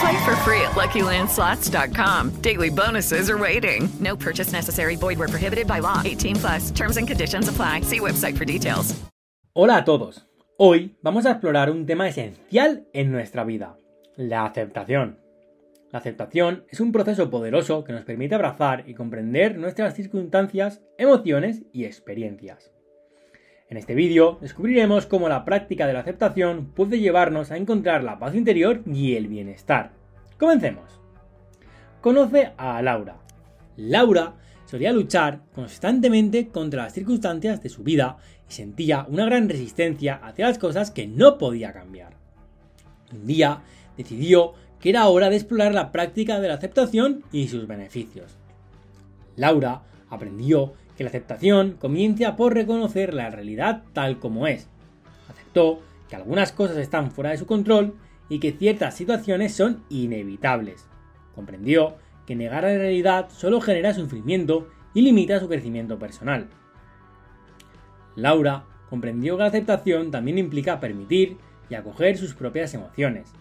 Play for free at LuckyLandSlots.com. Daily bonuses are waiting. No purchase necessary. Void where prohibited by law. 18 plus. Terms and conditions apply. See website for details. Hola a todos. Hoy vamos a explorar un tema esencial en nuestra vida, la aceptación. La aceptación es un proceso poderoso que nos permite abrazar y comprender nuestras circunstancias, emociones y experiencias. En este vídeo descubriremos cómo la práctica de la aceptación puede llevarnos a encontrar la paz interior y el bienestar. Comencemos. Conoce a Laura. Laura solía luchar constantemente contra las circunstancias de su vida y sentía una gran resistencia hacia las cosas que no podía cambiar. Un día decidió que era hora de explorar la práctica de la aceptación y sus beneficios. Laura aprendió que la aceptación comienza por reconocer la realidad tal como es. Aceptó que algunas cosas están fuera de su control y que ciertas situaciones son inevitables. Comprendió que negar la realidad solo genera sufrimiento y limita su crecimiento personal. Laura comprendió que la aceptación también implica permitir y acoger sus propias emociones.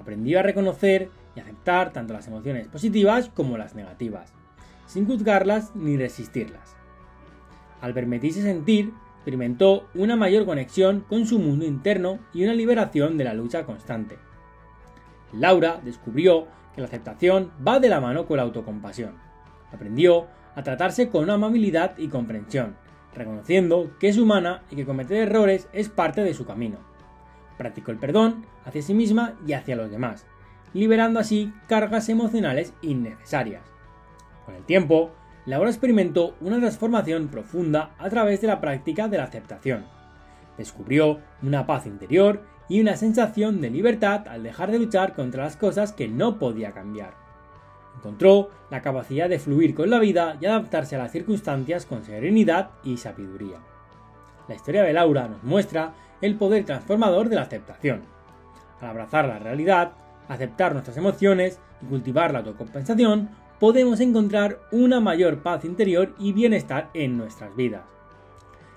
Aprendió a reconocer y aceptar tanto las emociones positivas como las negativas, sin juzgarlas ni resistirlas. Al permitirse sentir, experimentó una mayor conexión con su mundo interno y una liberación de la lucha constante. Laura descubrió que la aceptación va de la mano con la autocompasión. Aprendió a tratarse con amabilidad y comprensión, reconociendo que es humana y que cometer errores es parte de su camino. Practicó el perdón hacia sí misma y hacia los demás, liberando así cargas emocionales innecesarias. Con el tiempo, Laura experimentó una transformación profunda a través de la práctica de la aceptación. Descubrió una paz interior y una sensación de libertad al dejar de luchar contra las cosas que no podía cambiar. Encontró la capacidad de fluir con la vida y adaptarse a las circunstancias con serenidad y sabiduría. La historia de Laura nos muestra el poder transformador de la aceptación. Al abrazar la realidad, aceptar nuestras emociones y cultivar la autocompensación, podemos encontrar una mayor paz interior y bienestar en nuestras vidas.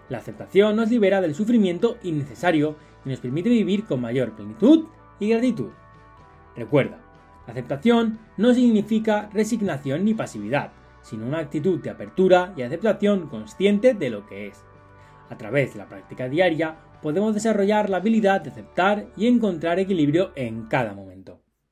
La aceptación nos libera del sufrimiento innecesario y nos permite vivir con mayor plenitud y gratitud. Recuerda, la aceptación no significa resignación ni pasividad, sino una actitud de apertura y aceptación consciente de lo que es. A través de la práctica diaria podemos desarrollar la habilidad de aceptar y encontrar equilibrio en cada momento.